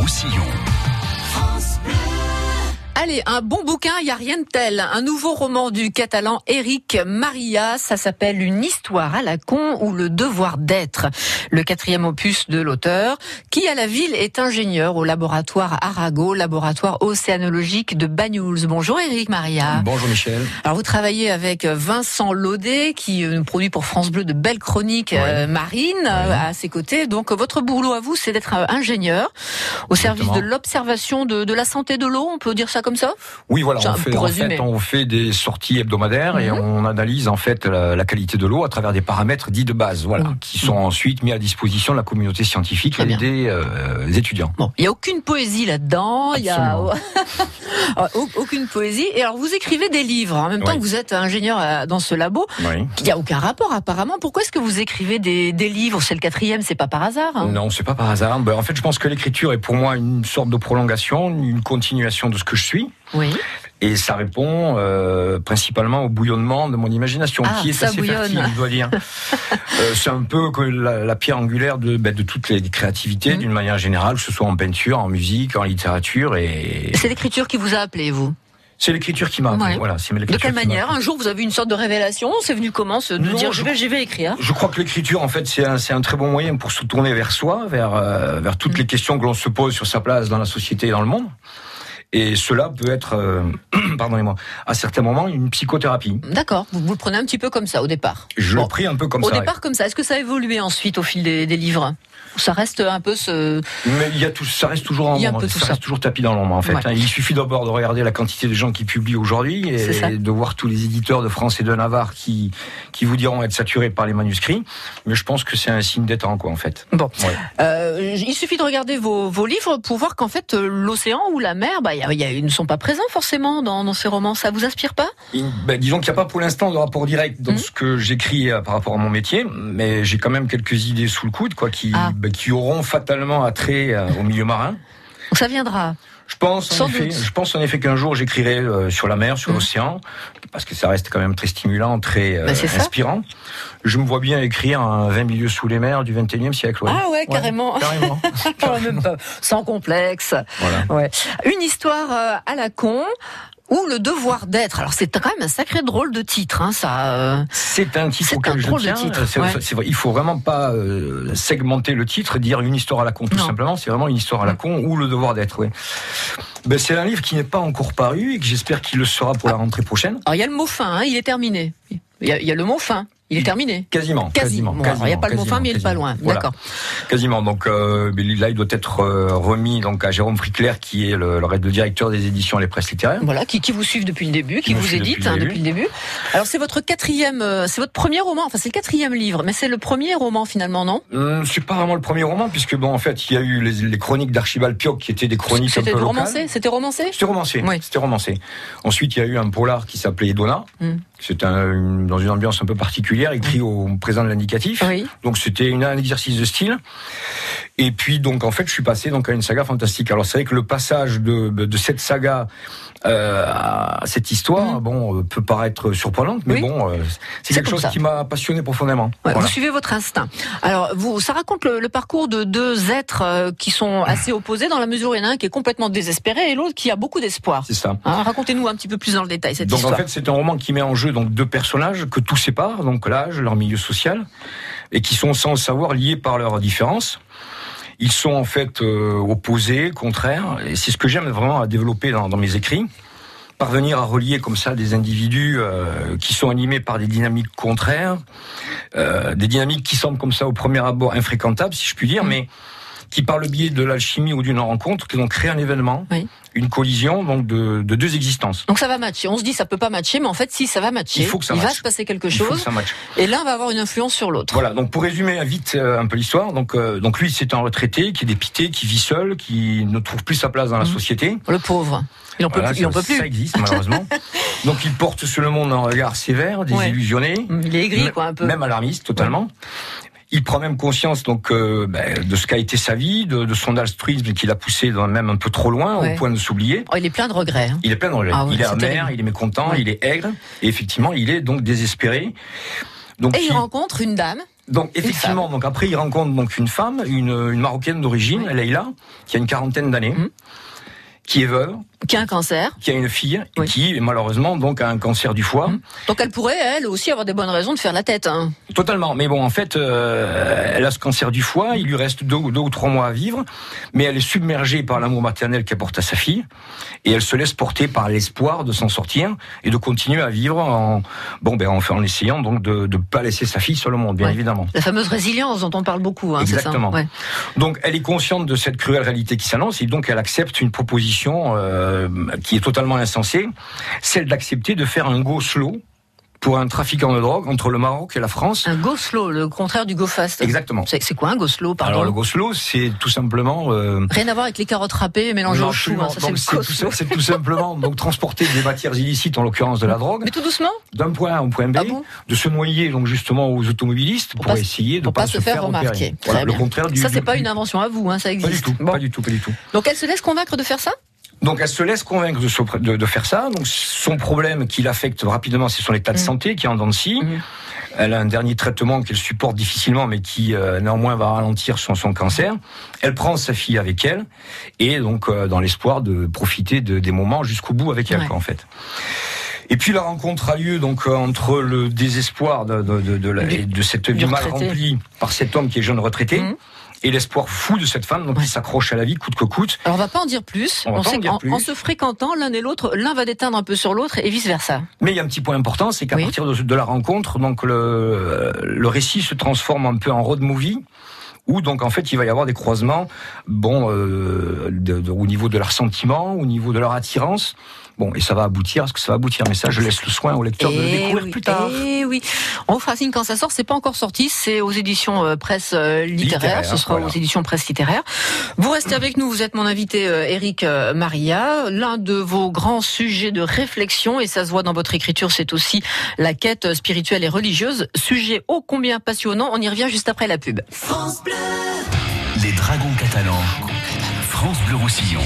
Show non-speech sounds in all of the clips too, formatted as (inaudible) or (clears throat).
Roussillon. Allez, un bon bouquin, il n'y a rien de tel. Un nouveau roman du catalan Eric Maria, ça s'appelle Une histoire à la con ou le devoir d'être. Le quatrième opus de l'auteur, qui à la ville est ingénieur au laboratoire Arago, laboratoire océanologique de Banyuls. Bonjour Eric Maria. Bonjour Michel. Alors vous travaillez avec Vincent Laudet, qui nous produit pour France Bleu de belles chroniques euh, marines euh, à ses côtés. Donc votre boulot à vous, c'est d'être ingénieur au service de l'observation de, de la santé de l'eau, on peut dire ça comme ça? Oui, voilà. On fait, en fait, on fait des sorties hebdomadaires et mhm. on analyse en fait la, qualité de l'eau à travers des paramètres dits de base, voilà, mhm. qui sont ensuite mis à disposition de la communauté scientifique et des euh, étudiants. Bon, il y a aucune poésie là-dedans. Il y a (laughs) aucune poésie. Et alors, vous écrivez des livres en même temps que vous êtes ingénieur euh, dans ce labo. Oui. Il n'y a aucun rapport apparemment. Pourquoi est-ce que vous écrivez des, des livres? C'est le quatrième, c'est pas par hasard. Hein? Non, c'est pas par hasard. Ben, en fait, je pense que l'écriture est pour moi une sorte de prolongation, une continuation de ce que je suis. Oui. Et ça répond euh, principalement au bouillonnement de mon imagination, ah, qui est assez fertile, je dois dire. (laughs) euh, c'est un peu la, la pierre angulaire de, ben, de toutes les créativités, mhm. d'une manière générale, que ce soit en peinture, en musique, en littérature. Et c'est l'écriture qui vous a appelé, vous? C'est l'écriture qui m'a. appelé. Voilà, c'est De quelle manière? Un jour, vous avez eu une sorte de révélation C'est venu comment se, de dire je vais, je vais écrire? Je crois que l'écriture, en fait, c'est un, un, très bon moyen pour se tourner vers soi, vers, euh, vers toutes mhm. les questions que l'on se pose sur sa place dans la société et dans le monde. Et cela peut être, euh, (clears throat) pardonnez-moi, à certains moments, une psychothérapie. D'accord. Vous, vous le prenez un petit peu comme ça au départ. Je le pris un peu comme ça. Au départ, comme ça. Est-ce que ça a évolué ensuite au fil des, des livres ça reste un peu ce. Mais il y a tout, ça reste toujours en l'ombre. Ça, ça, reste toujours tapis dans l'ombre en fait. Hein. Il suffit d'abord de regarder la quantité de gens qui publient aujourd'hui et de voir tous les éditeurs de France et de Navarre qui qui vous diront être saturés par les manuscrits. Mais je pense que c'est un signe temps quoi en fait. Bon, euh, il suffit de regarder vos, vos livres pour voir qu'en fait euh, l'océan ou la mer, bah, ils ne sont pas présents forcément dans, dans ces romans. Ça vous inspire pas? Ben, Disons qu'il n'y a pas pour l'instant de rapport direct dans mmh. ce que j'écris euh, par rapport à mon métier, mais j'ai quand même quelques idées sous le coude quoi qui ah. ben, qui auront fatalement attrait euh, au milieu marin. Ça viendra. Je pense, en effet, je pense en effet qu'un jour j'écrirai euh, sur la mer, sur mmh. l'océan, parce que ça reste quand même très stimulant, très euh, bah, inspirant. Je me vois bien écrire un 20 milieux sous les mers du 21e siècle. Ah ouais, carrément. carrément. (laughs) Sans complexe. Voilà. Ouais. Une histoire à la con ou le devoir d'être. Alors c'est quand même un sacré drôle de titre, hein, ça. Euh, c'est un titre auquel je tiens. C'est vrai, il faut vraiment pas euh, segmenter le titre, dire une histoire à la con tout simplement. C'est vraiment une histoire à la con ou le devoir d'être. Ouais. Ben, c'est un livre qui n'est pas encore paru et que j'espère qu'il le sera pour la rentrée prochaine. Alors il y a le mot fin, hein, il est terminé. Il y, a, il y a le mot fin. Il est terminé Quasiment. Quasiment. il n'y a pas le mot fin, mais il est pas loin. D'accord. Quasiment. Donc euh, là, il doit être euh, remis donc à Jérôme Fricler, qui est le, le, directeur des éditions Les Presses littéraires. Voilà, qui, qui vous suivent depuis le début, qui, vous édite depuis, depuis, le début. Alors c'est votre quatrième, euh, c'est votre premier roman. Enfin, c'est le quatrième livre, mais c'est le premier roman finalement, non? Hum, C'est pas vraiment le premier roman, puisque bon, en fait, il y a eu les, les chroniques d'Archibald Pioc, qui étaient des chroniques un peu romancé? C'était romancé? C'était romancé. Oui. C'était romancé. Ensuite, il y a eu un polar qui s'appelait Edona. Hum. C'est un, dans une ambiance un peu particulière, écrit au présent de l'indicatif. Donc c'était un exercice de style. Et puis donc en fait, je suis passé donc à une saga fantastique. Alors c'est vrai que le passage de, de cette saga euh, à cette histoire, mm. bon, euh, peut paraître surprenante, mais bon, euh, c'est quelque chose qui m'a passionné profondément. Vous suivez votre instinct. Alors, vous, ça raconte le, parcours de deux êtres euh, qui sont assez opposés dans la mesure où il y en a un qui est complètement désespéré et l'autre qui a beaucoup d'espoir. C'est ça. Hein, racontez-nous un petit peu plus dans le détail cette donc, Donc en fait, c'est un roman qui met en jeu donc deux personnages que tout sépare, donc l'âge, leur milieu social, et qui sont sans le savoir liés par leurs différences. Ils sont en fait euh, opposés, contraires, et c'est ce que j'aime vraiment à développer dans, dans, mes écrits. Parvenir à relier comme ça des individus euh, qui sont animés par des dynamiques contraires, euh, des dynamiques qui semblent comme ça au premier abord infréquentables, si je puis dire, mmh. mais qui par le biais de l'alchimie ou d'une rencontre, qui vont créer un événement, une collision donc de, de, deux existences. Donc ça va matcher. On se dit ça peut pas matcher, mais en fait si ça va matcher, il, faut que ça il va se passer quelque chose. Et l'un va avoir une influence sur l'autre. Voilà. Donc pour résumer vite euh, un peu l'histoire, donc euh, donc lui c'est un retraité qui est dépité, qui vit seul, qui ne trouve plus sa place dans la mmh. société. Le pauvre. Il en peut, il en peut plus. Ça existe malheureusement. (laughs) donc il porte sur le monde un regard sévère, désillusionné. Il est aigri quoi un peu. Même alarmiste totalement. Il prend même conscience donc euh, ben, de ce qu'a été sa vie, de, de son altruisme qu'il a poussé dans, même un peu trop loin, au point de s'oublier. Oh, il est plein de regrets. Hein. Il est plein de regrets. Ah il est amer, il est mécontent, il est aigre, et effectivement, il est donc désespéré. Donc, et il, rencontre une dame Donc effectivement, donc après il rencontre donc une femme, une, une marocaine d'origine, Leïla, qui a une quarantaine d'années, Mhm. qui est veuve, Qui a un cancer. qui a une fille, Oui. qui malheureusement donc a un cancer du foie. Mhm. Donc elle pourrait, elle aussi, avoir des bonnes raisons de faire la tête. hein. Totalement. Mais bon, en fait, euh, elle a ce cancer du foie. Il lui reste deux, ou- deux ou trois mois à vivre, mais elle est submergée par l'amour maternel qu'elle porte à sa fille, et elle se laisse porter par l'espoir de s'en sortir et de continuer à vivre en bon, ben, en, en essayant donc de ne pas laisser sa fille sur le monde, bien Ouais. évidemment. La fameuse résilience dont on parle beaucoup. Hein, c'est ça Exactement. Ouais. Donc, elle est consciente de cette cruelle réalité qui s'annonce, et donc elle accepte une proposition euh, qui est totalement insensée, celle d'accepter de faire un go slow pour un trafiquant de drogue entre le Maroc et la France. Un go slow, le contraire du go fast. Exactement. C'est quoi un go slow, pardon Alors le go slow, c'est tout simplement euh, Rien à voir avec les carottes râpées mélangées au chou. hein, c'est tout, simplement donc transporter des matières illicites, en l'occurrence de la drogue, Mais tout doucement, d'un point A un point B, Ah bon de se noyer donc justement aux automobilistes pour, pas essayer de pour pas, pas se faire repérer. remarquer. Voilà, le contraire du. ça c'est du- pas une invention à vous, hein, ça Pas du existe. tout, Bon. pas du tout, pas du tout. Donc elle se laisse convaincre de faire ça Donc elle se laisse convaincre de, se- de, de faire ça. Donc son problème qui l'affecte rapidement, c'est son état de Mhm. santé qui est en dents de scie. Mhm. Elle a un dernier traitement qu'elle supporte difficilement, mais qui euh, néanmoins va ralentir son, son cancer. Elle prend sa fille avec elle, et donc euh, dans l'espoir de profiter de, des moments jusqu'au bout avec elle, Ouais. quoi, en fait. Et puis la rencontre a lieu donc euh, entre le désespoir de, de, de, de, la- cette vie mal remplie par cet homme qui est jeune retraité, Mhm. Et l'espoir fou de cette femme donc Ouais. qui s'accroche à la vie coûte que coûte. Alors on va pas en dire plus. On sait qu'en en se fréquentant l'un et l'autre, l'un va déteindre un peu sur l'autre et vice versa. Mais il y a un petit point important, c'est qu'à Oui. partir de, de la rencontre, donc le, le récit se transforme un peu en road movie. Où donc en fait il va y avoir des croisements, bon, euh, de- de- au niveau de leur sentiment, au niveau de leur attirance, bon, et ça va aboutir, à ce que ça va aboutir. Mais ça, je laisse le soin au lecteur de le Eh découvrir oui, plus tard. eh oui. On vous fera signe quand ça sort. C'est pas encore sorti. C'est aux éditions euh, presse euh, littéraire. Littéraire, Ce sera voilà. aux éditions presse littéraire. Vous restez avec nous. Vous êtes mon invité euh, Eric euh, Maria. L'un de vos grands sujets de réflexion et ça se voit dans votre écriture, c'est aussi la quête spirituelle et religieuse. Sujet ô combien passionnant. On y revient juste après la pub. Les Dragons catalans. France Bleu Roussillon.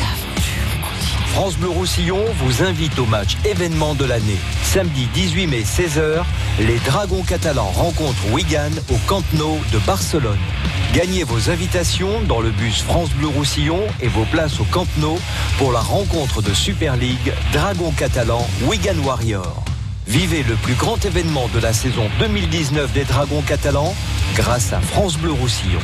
France Bleu Roussillon vous invite au match événement de l'année. Samedi 18 mai 16h, les Dragons catalans rencontrent Wigan au Camp Nou de Barcelone. Gagnez vos invitations dans le bus France Bleu Roussillon et vos places au Camp Nou pour la rencontre de Super League Dragons catalans Wigan Warrior. Vivez le plus grand événement de la saison 2019 des Dragons catalans grâce à France Bleu Roussillon.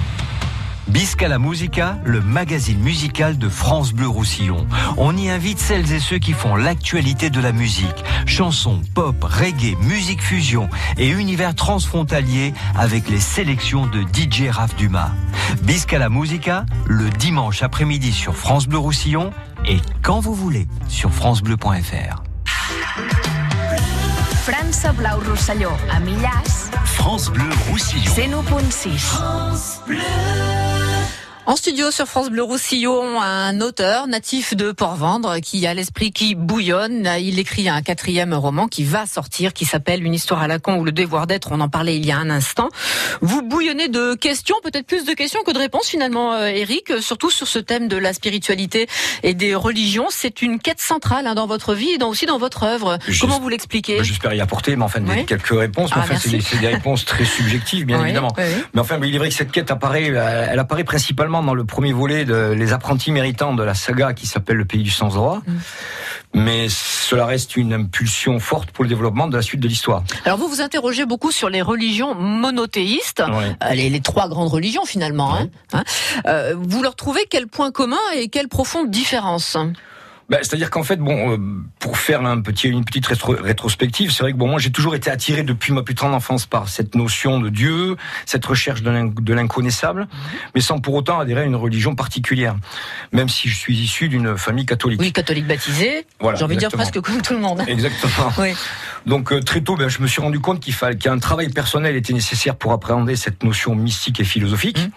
Biscala Musica, le magazine musical de France Bleu Roussillon. On y invite celles et ceux qui font l'actualité de la musique. Chansons, pop, reggae, musique fusion et univers transfrontalier avec les sélections de DJ Raph Dumas. Biscala Musica, le dimanche après-midi sur France Bleu Roussillon et quand vous voulez sur francebleu.fr. França Blau Rosselló, a Millàs, France Bleu Roussillon. 101.6. En studio sur France Bleu Roussillon, un auteur natif de Port-Vendre qui a l'esprit qui bouillonne. Il écrit un quatrième roman qui va sortir, qui s'appelle Une histoire à la con ou le devoir d'être. On en parlait il y a un instant. Vous bouillonnez de questions, peut-être plus de questions que de réponses finalement, euh, Eric, surtout sur ce thème de la spiritualité et des religions. C'est une quête centrale hein, dans votre vie et dans, aussi dans votre œuvre. Juste- Comment vous l'expliquez Ben, J'espère y apporter, mais enfin, Oui. quelques réponses. Ah, enfin, c'est des, réponses très subjectives, bien (laughs) Oui, évidemment. oui. Mais enfin, il est vrai que cette quête apparaît, euh, elle apparaît principalement dans le premier volet de Les apprentis méritants de la saga qui s'appelle Le pays du sens droit. Mm. Mais cela reste une impulsion forte pour le développement de la suite de l'histoire. Alors vous vous interrogez beaucoup sur les religions monothéistes. Euh, les, les trois grandes religions finalement. hein. Hein. Euh, vous leur trouvez quel point commun et quelle profonde différence? Ben, C'est-à-dire qu'en fait, bon, euh, pour faire un petit, une petite rétro- rétrospective, c'est vrai que bon, moi j'ai toujours été attiré depuis ma plus tendre enfance par cette notion de Dieu, cette recherche de l'in- de l'inconnaissable, mais sans pour autant adhérer à une religion particulière, même si je suis issu d'une famille catholique. Oui, catholique baptisé. Voilà, J'ai envie de dire presque comme tout le monde. Exactement. (laughs) Oui. Donc euh, très tôt, ben, je me suis rendu compte qu'il fallait qu'un travail personnel était nécessaire pour appréhender cette notion mystique et philosophique. Mm.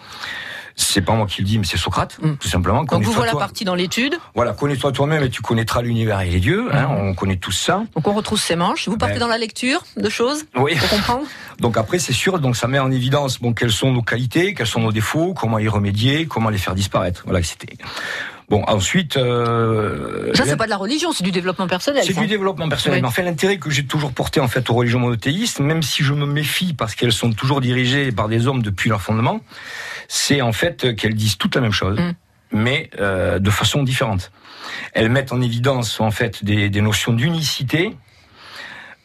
C'est pas moi qui le dis, mais c'est Socrate, Mm. tout simplement. Donc vous voilà toi. parti dans l'étude. Voilà, connais-toi toi-même et tu connaîtras l'univers et les dieux. Hein, Mm. on connaît tout ça. Donc on retrousse ses manches. Vous partez Ben. dans la lecture de choses Oui. pour comprendre. (laughs) Donc après, c'est sûr, donc ça met en évidence bon quelles sont nos qualités, quels sont nos défauts, comment y remédier, comment les faire disparaître. Voilà, c'était. Bon, ensuite. Euh, ça, c'est pas de la religion, c'est du développement personnel. C'est du développement personnel. Oui. Mais en fait, l'intérêt que j'ai toujours porté en fait aux religions monothéistes, même si je me méfie parce qu'elles sont toujours dirigées par des hommes depuis leur fondement, c'est en fait qu'elles disent toutes la même chose, Mm. mais euh, de façon différente. Elles mettent en évidence en fait des, des notions d'unicité.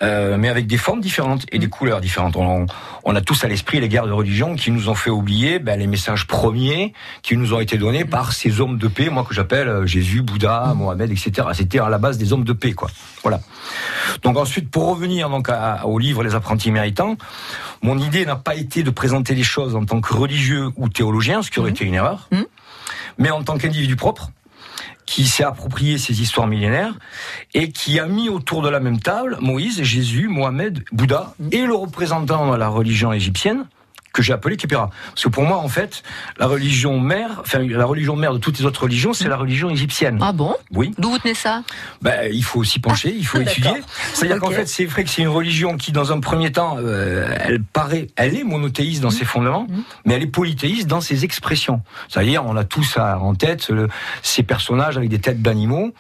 Euh, mais avec des formes différentes et des couleurs différentes. On, on a tous à l'esprit les guerres de religion qui nous ont fait oublier ben, les messages premiers qui nous ont été donnés par ces hommes de paix, moi que j'appelle euh, Jésus, Bouddha, Mohamed, etc. C'était à la base des hommes de paix, quoi. Voilà. Donc ensuite, pour revenir donc à- au livre Les apprentis méritants, mon idée n'a pas été de présenter les choses en tant que religieux ou théologien, ce qui aurait été une erreur, mais en tant qu'individu propre qui s'est approprié ces histoires millénaires et qui a mis autour de la même table Moïse, Jésus, Mohamed, Bouddha et le représentant de la religion égyptienne que j'ai appelé Képéra. Parce que pour moi, en fait, la religion mère, enfin la religion mère de toutes les autres religions, c'est la religion égyptienne. Ah bon? Oui. D'où vous tenez ça? Ben, il faut aussi pencher, il faut D'accord. étudier. C'est-à-dire qu'en fait, c'est vrai que c'est une religion qui, dans un premier temps, euh, elle paraît, elle est monothéiste dans ses fondements, Mhm. mais elle est polythéiste dans ses expressions. C'est-à-dire, on a tous en tête le- ces personnages avec des têtes d'animaux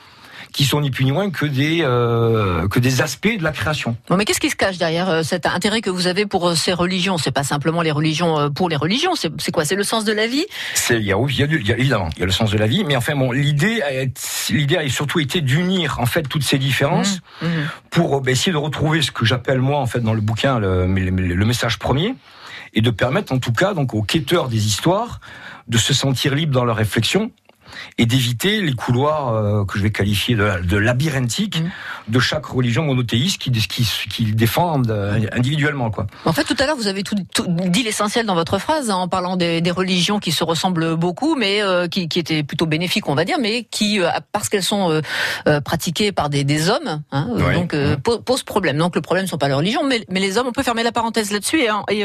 qui sont ni plus ni moins que des euh, que des aspects de la création. Bon, mais qu'est-ce qui se cache derrière euh, cet intérêt que vous avez pour euh, ces religions? C'est pas simplement les religions pour les religions, c'est quoi? C'est le sens de la vie? Il y a, il y a, du- il y a- évidemment il y a le sens de la vie, mais enfin bon l'idée a, l'idée a surtout été d'unir en fait toutes ces différences Mhm. pour euh, ben, essayer de retrouver ce que j'appelle moi en fait dans le bouquin le, le- le message premier et de permettre en tout cas donc aux quêteurs des histoires de se sentir libres dans leur réflexion et d'éviter les couloirs euh, que je vais qualifier de, de labyrinthiques Mhm. de chaque religion monothéiste qui, qui, qui défendent euh, individuellement quoi. En fait, tout à l'heure, vous avez tout, tout dit l'essentiel dans votre phrase, hein, en parlant des, des religions qui se ressemblent beaucoup, mais euh, qui, qui étaient plutôt bénéfiques, on va dire, mais qui, euh, parce qu'elles sont pratiquées par des, des hommes, hein, Ouais. donc po- posent problème. Donc le problème ne sont pas les religions, mais, mais les hommes. On peut fermer la parenthèse là-dessus et, hein, et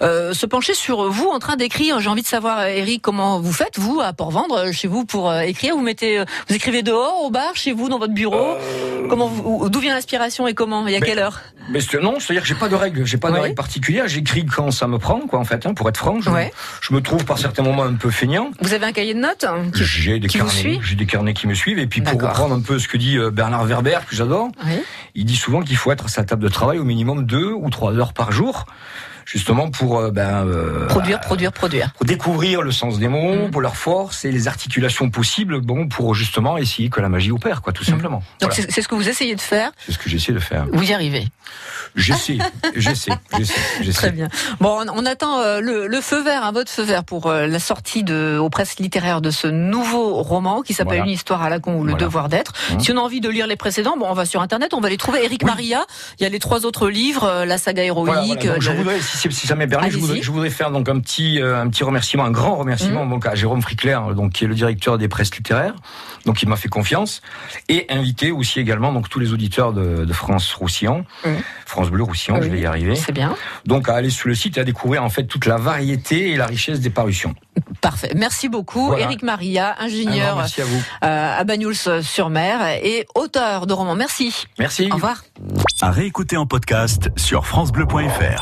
se pencher sur vous en train d'écrire. J'ai envie de savoir, Eric, comment vous faites vous à Port-Vendre chez vous pour euh, écrire. Vous mettez, euh, vous écrivez dehors, au bar, chez vous, dans votre bureau. Comment, vous- d'où vient l'inspiration et comment et à Mais- quelle heure Mais non, c'est-à-dire que j'ai pas de règles, j'ai pas de Ouais. règles particulières. J'écris quand ça me prend, quoi, en fait. hein, pour être franc, je, Ouais. je me trouve par certains moments un peu feignant. Vous avez un cahier de notes hein, qui- J'ai des qui vous carnets, j'ai des carnets qui me suivent. Et puis pour reprendre un peu ce que dit euh, Bernard Werber, que j'adore, Oui. il dit souvent qu'il faut être à sa table de travail au minimum deux ou trois heures par jour, justement pour euh, ben, euh, Produire, produire, produire. pour découvrir le sens des mots, Mhm. pour leur force et les articulations possibles, bon, pour justement essayer que la magie opère, quoi, tout simplement. Donc Voilà. c'est ce que vous essayez de faire. c'est ce que j'essaie de faire. Vous y arrivez. J'essaie, (laughs) j'essaie, j'essaie. Très bien. Bon, on, on attend euh, le, le feu vert, un vote feu vert pour euh, la sortie de, aux presses littéraires de ce nouveau roman qui s'appelle Voilà. Une histoire à la con ou Le Voilà. devoir d'être. Mhm. Si on a envie de lire les précédents, bon, on va sur internet, on va les trouver. Eric Oui. Maria, il y a les trois autres livres, euh, la saga héroïque. Donc, je le- voudrais, si, si ça m'est permis, je voudrais, je voudrais faire donc un petit, euh, un petit remerciement, un grand remerciement donc à Jérôme Fricler, donc qui est le directeur des presses littéraires, donc il m'a fait confiance, et inviter aussi également donc tous les auditeurs de, de France Roussillon, Mhm. France Bleu Roussillon, je vais y arriver, C'est bien. donc à aller sur le site et à découvrir en fait toute la variété et la richesse des parutions. Parfait. Merci beaucoup. Voilà. Eric Maria, ingénieur merci à vous. euh, à Bagnols-sur-Mer et auteur de romans. Merci. Merci. Au revoir. À réécouter en podcast sur FranceBleu.fr.